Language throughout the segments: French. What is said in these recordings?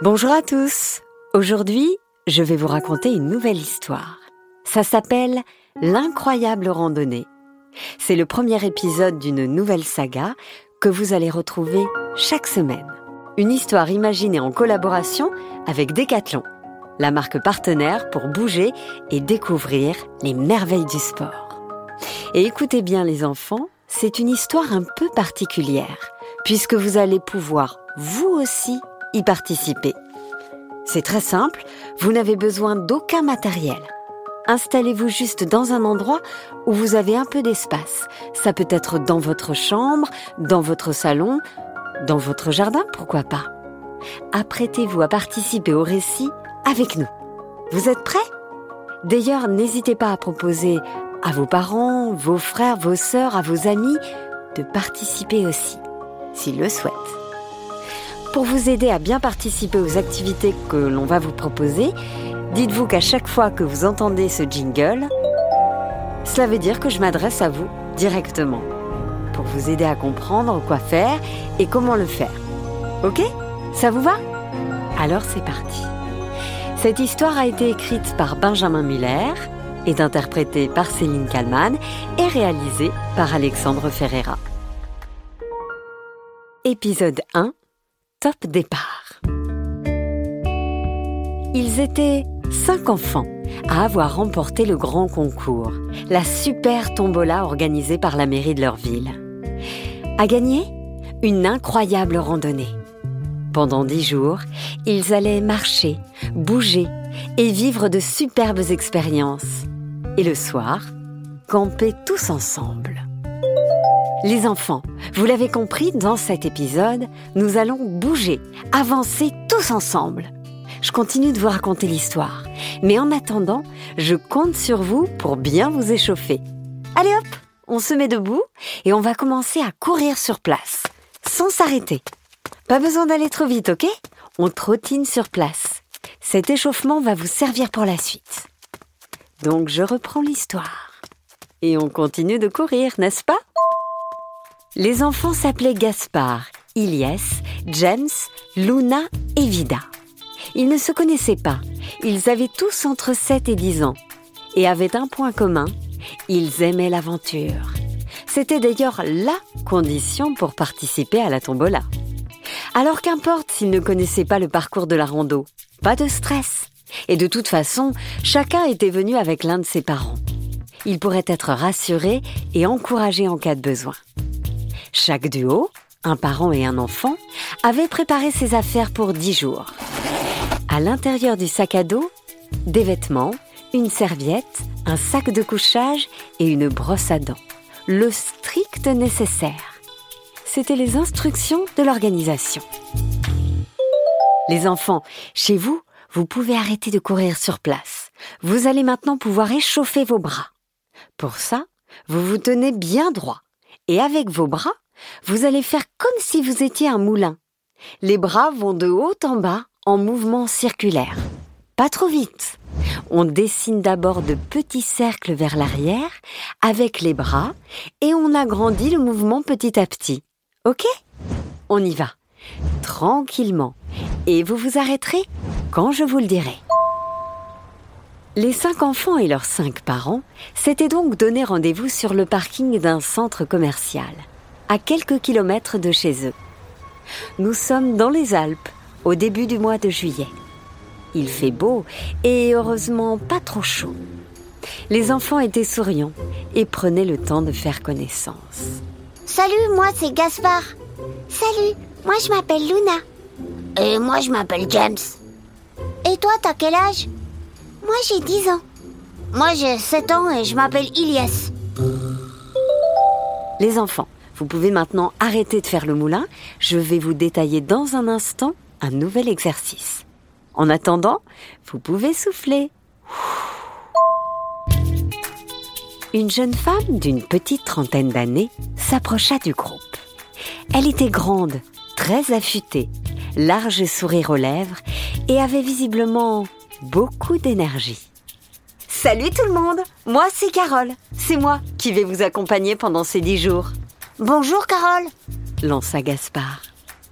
Bonjour à tous. Aujourd'hui, je vais vous raconter une nouvelle histoire. Ça s'appelle L'incroyable randonnée. C'est le premier épisode d'une nouvelle saga que vous allez retrouver chaque semaine. Une histoire imaginée en collaboration avec Decathlon, la marque partenaire pour bouger et découvrir les merveilles du sport. Et écoutez bien les enfants, c'est une histoire un peu particulière, puisque vous allez pouvoir, vous aussi, y participer. C'est très simple, vous n'avez besoin d'aucun matériel. Installez-vous juste dans un endroit où vous avez un peu d'espace. Ça peut être dans votre chambre, dans votre salon, dans votre jardin, pourquoi pas. Apprêtez-vous à participer au récit avec nous. Vous êtes prêts? D'ailleurs, n'hésitez pas à proposer à vos parents, vos frères, vos sœurs, à vos amis de participer aussi, s'ils le souhaitent. Pour vous aider à bien participer aux activités que l'on va vous proposer, dites-vous qu'à chaque fois que vous entendez ce jingle, cela veut dire que je m'adresse à vous directement pour vous aider à comprendre quoi faire et comment le faire. Ok? Ça vous va? Alors c'est parti. Cette histoire a été écrite par Benjamin Muller, est interprétée par Céline Kallmann et réalisée par Alexandre Ferreira. Épisode 1 Top départ. Ils étaient cinq enfants à avoir remporté le grand concours, la super tombola organisée par la mairie de leur ville. À gagner Une incroyable randonnée. Pendant dix jours, ils allaient marcher, bouger et vivre de superbes expériences. Et le soir, camper tous ensemble. Les enfants, vous l'avez compris, dans cet épisode, nous allons bouger, avancer tous ensemble. Je continue de vous raconter l'histoire, mais en attendant, je compte sur vous pour bien vous échauffer. Allez hop, on se met debout et on va commencer à courir sur place, sans s'arrêter. Pas besoin d'aller trop vite, ok? On trottine sur place. Cet échauffement va vous servir pour la suite. Donc je reprends l'histoire. Et on continue de courir, n'est-ce pas? Les enfants s'appelaient Gaspard, Ilyes, James, Luna et Vida. Ils ne se connaissaient pas. Ils avaient tous entre 7 et 10 ans et avaient un point commun. Ils aimaient l'aventure. C'était d'ailleurs la condition pour participer à la tombola. Alors qu'importe s'ils ne connaissaient pas le parcours de la rando, pas de stress. Et de toute façon, chacun était venu avec l'un de ses parents. Ils pourraient être rassurés et encouragés en cas de besoin. Chaque duo, un parent et un enfant, avait préparé ses affaires pour dix jours. À l'intérieur du sac à dos, des vêtements, une serviette, un sac de couchage et une brosse à dents. Le strict nécessaire. C'étaient les instructions de l'organisation. Les enfants, chez vous, vous pouvez arrêter de courir sur place. Vous allez maintenant pouvoir échauffer vos bras. Pour ça, vous vous tenez bien droit et avec vos bras, vous allez faire comme si vous étiez un moulin. Les bras vont de haut en bas en mouvement circulaire. Pas trop vite. On dessine d'abord de petits cercles vers l'arrière avec les bras et on agrandit le mouvement petit à petit. Ok? On y va. Tranquillement. Et vous vous arrêterez quand je vous le dirai. Les cinq enfants et leurs cinq parents s'étaient donc donné rendez-vous sur le parking d'un centre commercial, à quelques kilomètres de chez eux. Nous sommes dans les Alpes, au début du mois de juillet. Il fait beau et heureusement pas trop chaud. Les enfants étaient souriants et prenaient le temps de faire connaissance. Salut, moi c'est Gaspard. Salut, moi je m'appelle Luna. Et moi je m'appelle James. Et toi, t'as quel âge? Moi j'ai 10 ans. Moi j'ai 7 ans et je m'appelle Ilyes. Les enfants, vous pouvez maintenant arrêter de faire le moulin. Je vais vous détailler dans un instant un nouvel exercice. En attendant, vous pouvez souffler. Une jeune femme d'une petite trentaine d'années s'approcha du groupe. Elle était grande, très affûtée, large sourire aux lèvres et avait visiblement beaucoup d'énergie. Salut tout le monde, moi c'est Carole. C'est moi qui vais vous accompagner pendant ces dix jours. Bonjour Carole, lança Gaspard.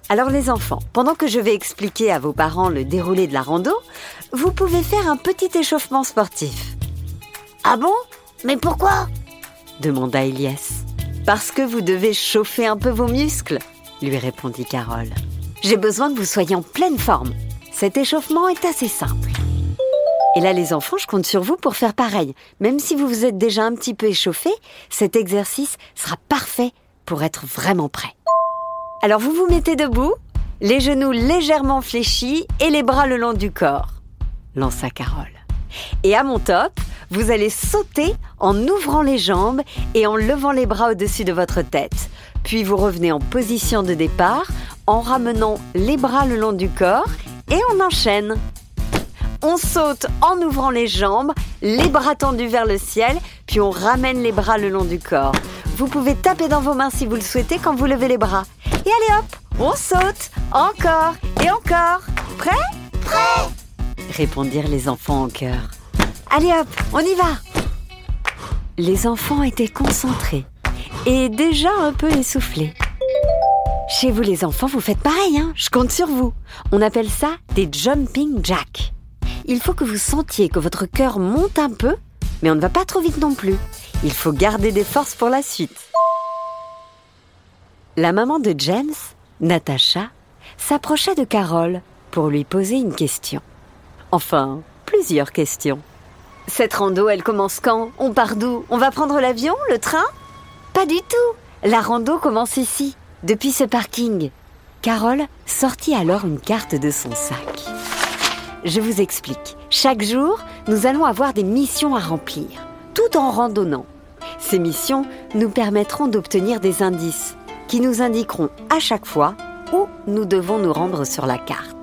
Alors les enfants, pendant que je vais expliquer à vos parents le déroulé de la rando, vous pouvez faire un petit échauffement sportif. Ah bon? Mais pourquoi? demanda Elias. Parce que vous devez chauffer un peu vos muscles, lui répondit Carole. J'ai besoin que vous soyez en pleine forme. Cet échauffement est assez simple. Et là, les enfants, je compte sur vous pour faire pareil. Même si vous vous êtes déjà un petit peu échauffé, cet exercice sera parfait pour être vraiment prêt. Alors, vous vous mettez debout, les genoux légèrement fléchis et les bras le long du corps, lança Carole. Et à mon top, vous allez sauter en ouvrant les jambes et en levant les bras au-dessus de votre tête. Puis vous revenez en position de départ en ramenant les bras le long du corps et on enchaîne. On saute en ouvrant les jambes, les bras tendus vers le ciel, puis on ramène les bras le long du corps. Vous pouvez taper dans vos mains si vous le souhaitez quand vous levez les bras. Et allez hop, on saute, encore et encore. Prêt? Prêt répondirent les enfants en chœur. Allez hop, on y va Les enfants étaient concentrés et déjà un peu essoufflés. Chez vous les enfants, vous faites pareil, hein? Je compte sur vous. On appelle ça des jumping jacks. Il faut que vous sentiez que votre cœur monte un peu, mais on ne va pas trop vite non plus. Il faut garder des forces pour la suite. La maman de James, Natacha, s'approcha de Carole pour lui poser une question. Enfin, plusieurs questions. Cette rando, elle commence quand? On part d'où? On va prendre l'avion? Le train? Pas du tout La rando commence ici, depuis ce parking. Carole sortit alors une carte de son sac. Je vous explique. Chaque jour, nous allons avoir des missions à remplir, tout en randonnant. Ces missions nous permettront d'obtenir des indices qui nous indiqueront à chaque fois où nous devons nous rendre sur la carte.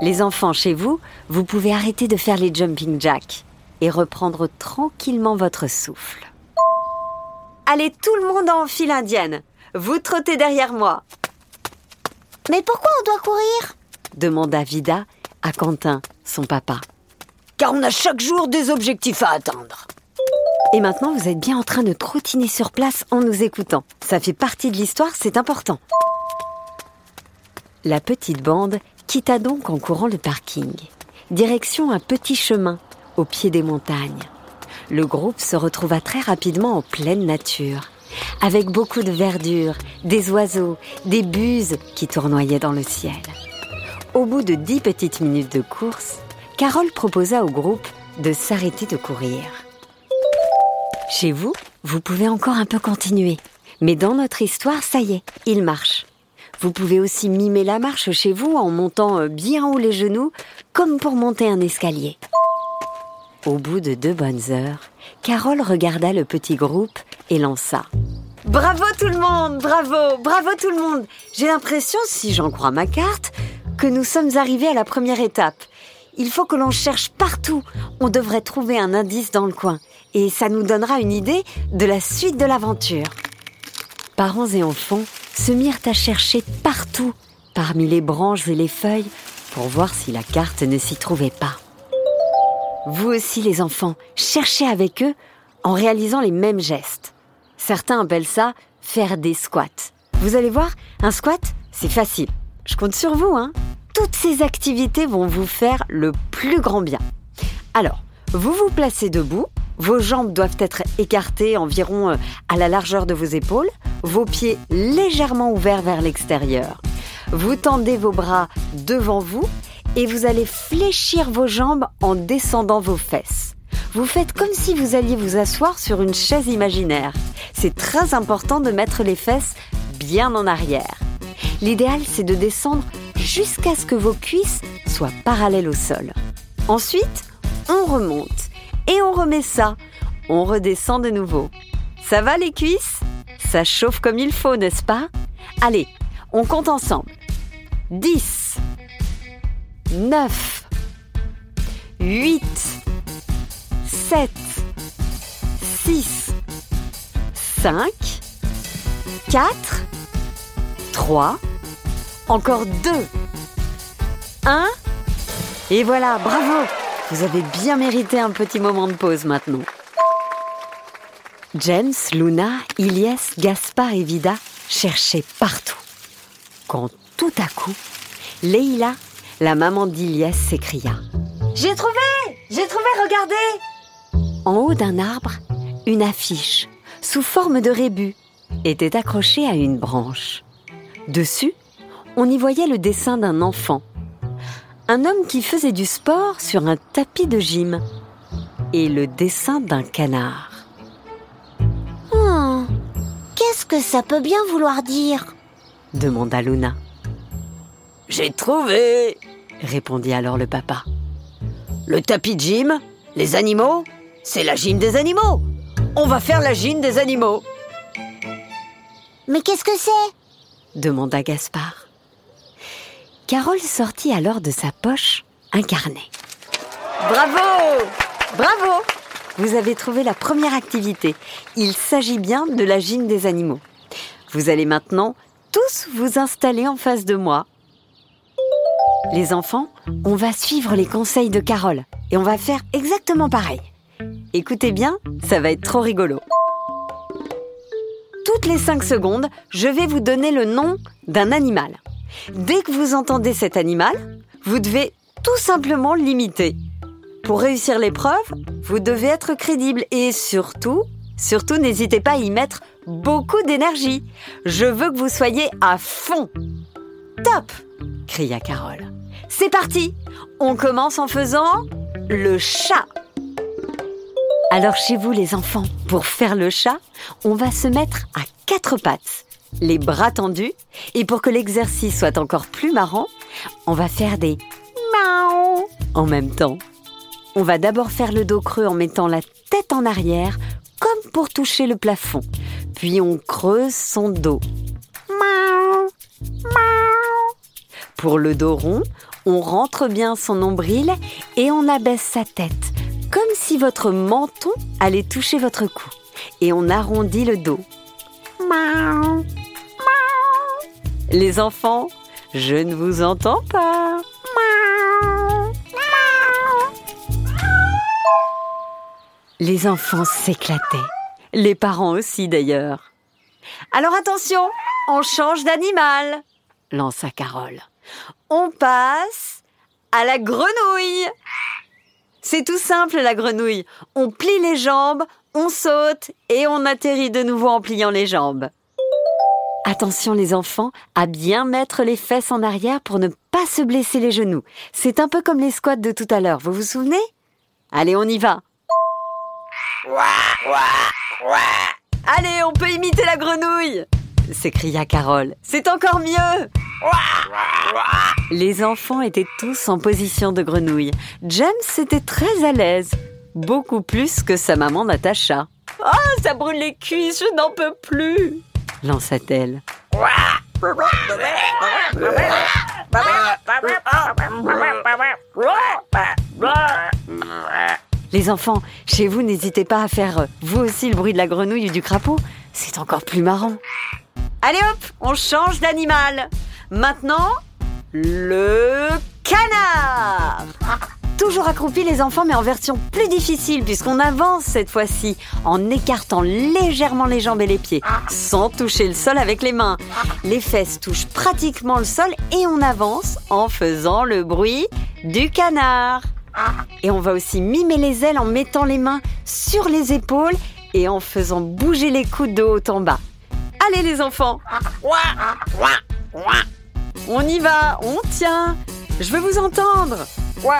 Les enfants chez vous, vous pouvez arrêter de faire les jumping jacks et reprendre tranquillement votre souffle. Allez tout le monde en file indienne. Vous trottez derrière moi. Mais pourquoi on doit courir? Demanda Vida à Quentin, son papa. Car on a chaque jour des objectifs à atteindre. Et maintenant, vous êtes bien en train de trottiner sur place en nous écoutant. Ça fait partie de l'histoire, c'est important. La petite bande quitta donc en courant le parking. Direction un petit chemin au pied des montagnes. Le groupe se retrouva très rapidement en pleine nature, avec beaucoup de verdure, des oiseaux, des buses qui tournoyaient dans le ciel. Au bout de dix petites minutes de course, Carole proposa au groupe de s'arrêter de courir. Chez vous, vous pouvez encore un peu continuer, mais dans notre histoire, ça y est, il marche. Vous pouvez aussi mimer la marche chez vous en montant euh, bien haut les genoux, comme pour monter un escalier. Au bout de deux bonnes heures, Carole regarda le petit groupe et lança. Bravo tout le monde, bravo, bravo tout le monde. J'ai l'impression, si j'en crois ma carte, que nous sommes arrivés à la première étape. Il faut que l'on cherche partout. On devrait trouver un indice dans le coin. Et ça nous donnera une idée de la suite de l'aventure. Parents et enfants se mirent à chercher partout, parmi les branches et les feuilles, pour voir si la carte ne s'y trouvait pas. Vous aussi les enfants, cherchez avec eux en réalisant les mêmes gestes. Certains appellent ça faire des squats. Vous allez voir, un squat, c'est facile. Je compte sur vous, hein. Toutes ces activités vont vous faire le plus grand bien. Alors, vous vous placez debout, vos jambes doivent être écartées environ euh, à la largeur de vos épaules, vos pieds légèrement ouverts vers l'extérieur. Vous tendez vos bras devant vous et vous allez fléchir vos jambes en descendant vos fesses. Vous faites comme si vous alliez vous asseoir sur une chaise imaginaire. C'est très important de mettre les fesses bien en arrière. L'idéal, c'est de descendre jusqu'à ce que vos cuisses soient parallèles au sol. Ensuite, on remonte et on remet ça. On redescend de nouveau. Ça va les cuisses? Ça chauffe comme il faut, n'est-ce pas? Allez, on compte ensemble. 10, 9, 8, 7, 6, 5, 4, 3, encore 2, 1, et voilà, bravo vous avez bien mérité un petit moment de pause maintenant. James, Luna, Ilyes, Gaspard et Vida cherchaient partout. Quand tout à coup, Leïla, la maman d'Ilias, s'écria J'ai trouvé J'ai trouvé, regardez En haut d'un arbre, une affiche, sous forme de rébus, était accrochée à une branche. Dessus, on y voyait le dessin d'un enfant. Un homme qui faisait du sport sur un tapis de gym. Et le dessin d'un canard. Oh, Qu'est-ce que ça peut bien vouloir dire? demanda Luna. J'ai trouvé Répondit alors le papa. Le tapis de gym, les animaux, c'est la gym des animaux On va faire la gym des animaux Mais qu'est-ce que c'est? Demanda Gaspard. Carole sortit alors de sa poche un carnet. Bravo Bravo Vous avez trouvé la première activité. Il s'agit bien de la gym des animaux. Vous allez maintenant tous vous installer en face de moi. Les enfants, on va suivre les conseils de Carole et on va faire exactement pareil. Écoutez bien, ça va être trop rigolo. Les 5 secondes, je vais vous donner le nom d'un animal. Dès que vous entendez cet animal, vous devez tout simplement l'imiter. Pour réussir l'épreuve, vous devez être crédible et surtout, surtout n'hésitez pas à y mettre beaucoup d'énergie. Je veux que vous soyez à fond. Top cria Carole. C'est parti On commence en faisant le chat. Alors chez vous les enfants, pour faire le chat, on va se mettre à quatre pattes, les bras tendus, et pour que l'exercice soit encore plus marrant, on va faire des miaou en même temps. On va d'abord faire le dos creux en mettant la tête en arrière, comme pour toucher le plafond. Puis on creuse son dos. Miaou, miaou. Pour le dos rond, on rentre bien son nombril et on abaisse sa tête, votre menton allait toucher votre cou. Et on arrondit le dos. Les enfants, je ne vous entends pas. Les enfants s'éclataient. Les parents aussi d'ailleurs. Alors attention, on change d'animal, lança Carole. On passe à la grenouille. C'est tout simple la grenouille. On plie les jambes, on saute et on atterrit de nouveau en pliant les jambes. Attention les enfants à bien mettre les fesses en arrière pour ne pas se blesser les genoux. C'est un peu comme les squats de tout à l'heure, vous vous souvenez? Allez, on y va. Allez, on peut imiter la grenouille s'écria Carole. C'est encore mieux Les enfants étaient tous en position de grenouille. James était très à l'aise, beaucoup plus que sa maman Natacha. Ah, ça brûle les cuisses, je n'en peux plus lança-t-elle. Les enfants, chez vous, n'hésitez pas à faire euh, vous aussi le bruit de la grenouille ou du crapaud. C'est encore plus marrant. Allez hop, on change d'animal. Maintenant, le canard. Toujours accroupi les enfants, mais en version plus difficile puisqu'on avance cette fois-ci en écartant légèrement les jambes et les pieds, sans toucher le sol avec les mains. Les fesses touchent pratiquement le sol et on avance en faisant le bruit du canard. Et on va aussi mimer les ailes en mettant les mains sur les épaules et en faisant bouger les coudes de haut en bas. Allez les enfants On y va, on tient. Je veux vous entendre. Quoi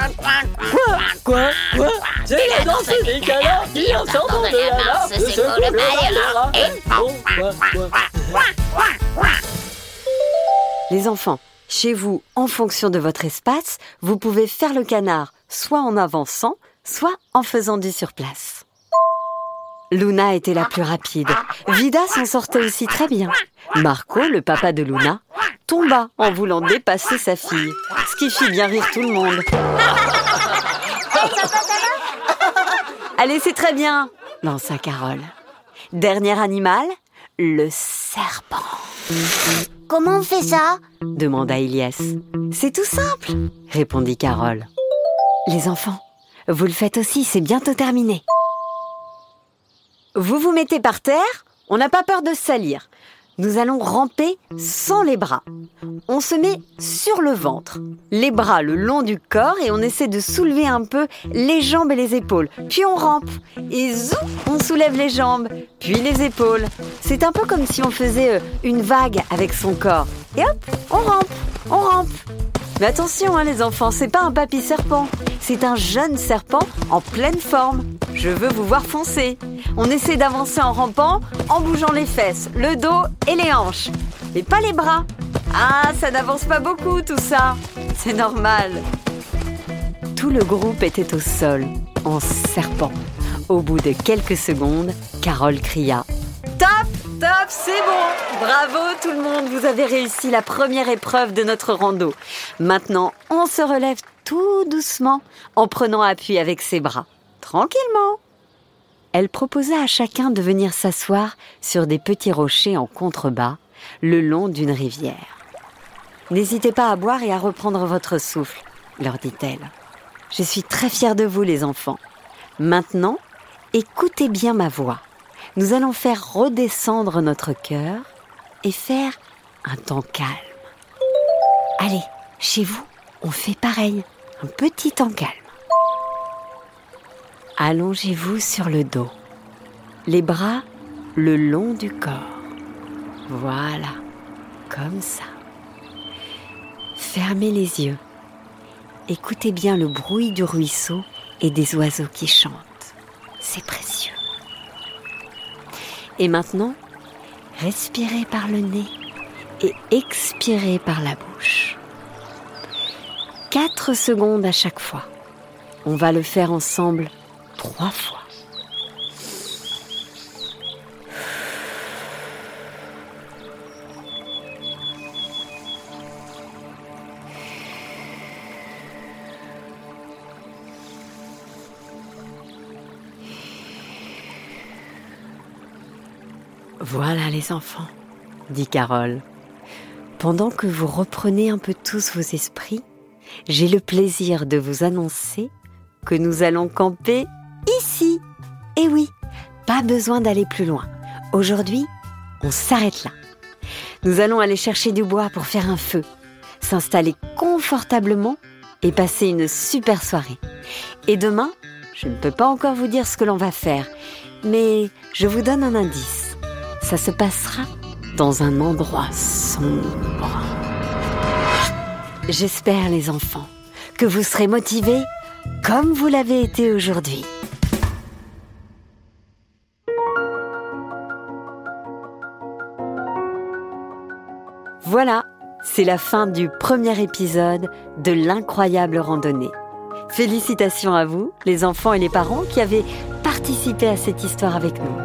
Quoi Quoi C'est la danse des canards qui entendent de la larve de ce Les enfants, chez vous, en fonction de votre espace, vous pouvez faire le canard soit en avançant, soit en faisant du surplace. Luna était la plus rapide. Vida s'en sortait aussi très bien. Marco, le papa de Luna, tomba en voulant dépasser sa fille, ce qui fit bien rire tout le monde. Allez, c'est très bien, lança Carole. Dernier animal, le serpent. Comment on fait ça? demanda Elias. C'est tout simple, répondit Carole. Les enfants, vous le faites aussi, c'est bientôt terminé. Vous vous mettez par terre, on n'a pas peur de se salir. Nous allons ramper sans les bras. On se met sur le ventre, les bras le long du corps et on essaie de soulever un peu les jambes et les épaules. Puis on rampe et zou, on soulève les jambes, puis les épaules. C'est un peu comme si on faisait euh, une vague avec son corps. Et hop, on rampe, on rampe. Mais attention hein, les enfants, c'est pas un papy serpent, c'est un jeune serpent en pleine forme. Je veux vous voir foncer. On essaie d'avancer en rampant, en bougeant les fesses, le dos et les hanches. Mais pas les bras. Ah, ça n'avance pas beaucoup tout ça. C'est normal. Tout le groupe était au sol, en serpent. Au bout de quelques secondes, Carole cria Top, top, c'est bon Bravo tout le monde, vous avez réussi la première épreuve de notre rando. Maintenant, on se relève tout doucement en prenant appui avec ses bras. Tranquillement. Elle proposa à chacun de venir s'asseoir sur des petits rochers en contrebas le long d'une rivière. N'hésitez pas à boire et à reprendre votre souffle, leur dit-elle. Je suis très fière de vous, les enfants. Maintenant, écoutez bien ma voix. Nous allons faire redescendre notre cœur et faire un temps calme. Allez, chez vous, on fait pareil, un petit temps calme. Allongez-vous sur le dos, les bras le long du corps. Voilà, comme ça. Fermez les yeux. Écoutez bien le bruit du ruisseau et des oiseaux qui chantent. C'est précieux. Et maintenant, respirez par le nez et expirez par la bouche. Quatre secondes à chaque fois. On va le faire ensemble trois fois. Voilà les enfants, dit Carole. Pendant que vous reprenez un peu tous vos esprits, j'ai le plaisir de vous annoncer que nous allons camper ici. Et oui, pas besoin d'aller plus loin. Aujourd'hui, on s'arrête là. Nous allons aller chercher du bois pour faire un feu, s'installer confortablement et passer une super soirée. Et demain, je ne peux pas encore vous dire ce que l'on va faire, mais je vous donne un indice. Se passera dans un endroit sombre. J'espère, les enfants, que vous serez motivés comme vous l'avez été aujourd'hui. Voilà, c'est la fin du premier épisode de l'incroyable randonnée. Félicitations à vous, les enfants et les parents qui avez participé à cette histoire avec nous.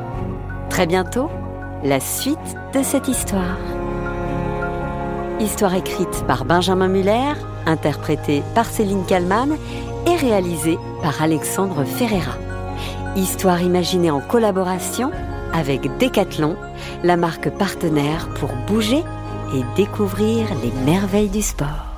Très bientôt, la suite de cette histoire. Histoire écrite par Benjamin Muller, interprétée par Céline Kallmann et réalisée par Alexandre Ferreira. Histoire imaginée en collaboration avec Decathlon, la marque partenaire pour bouger et découvrir les merveilles du sport.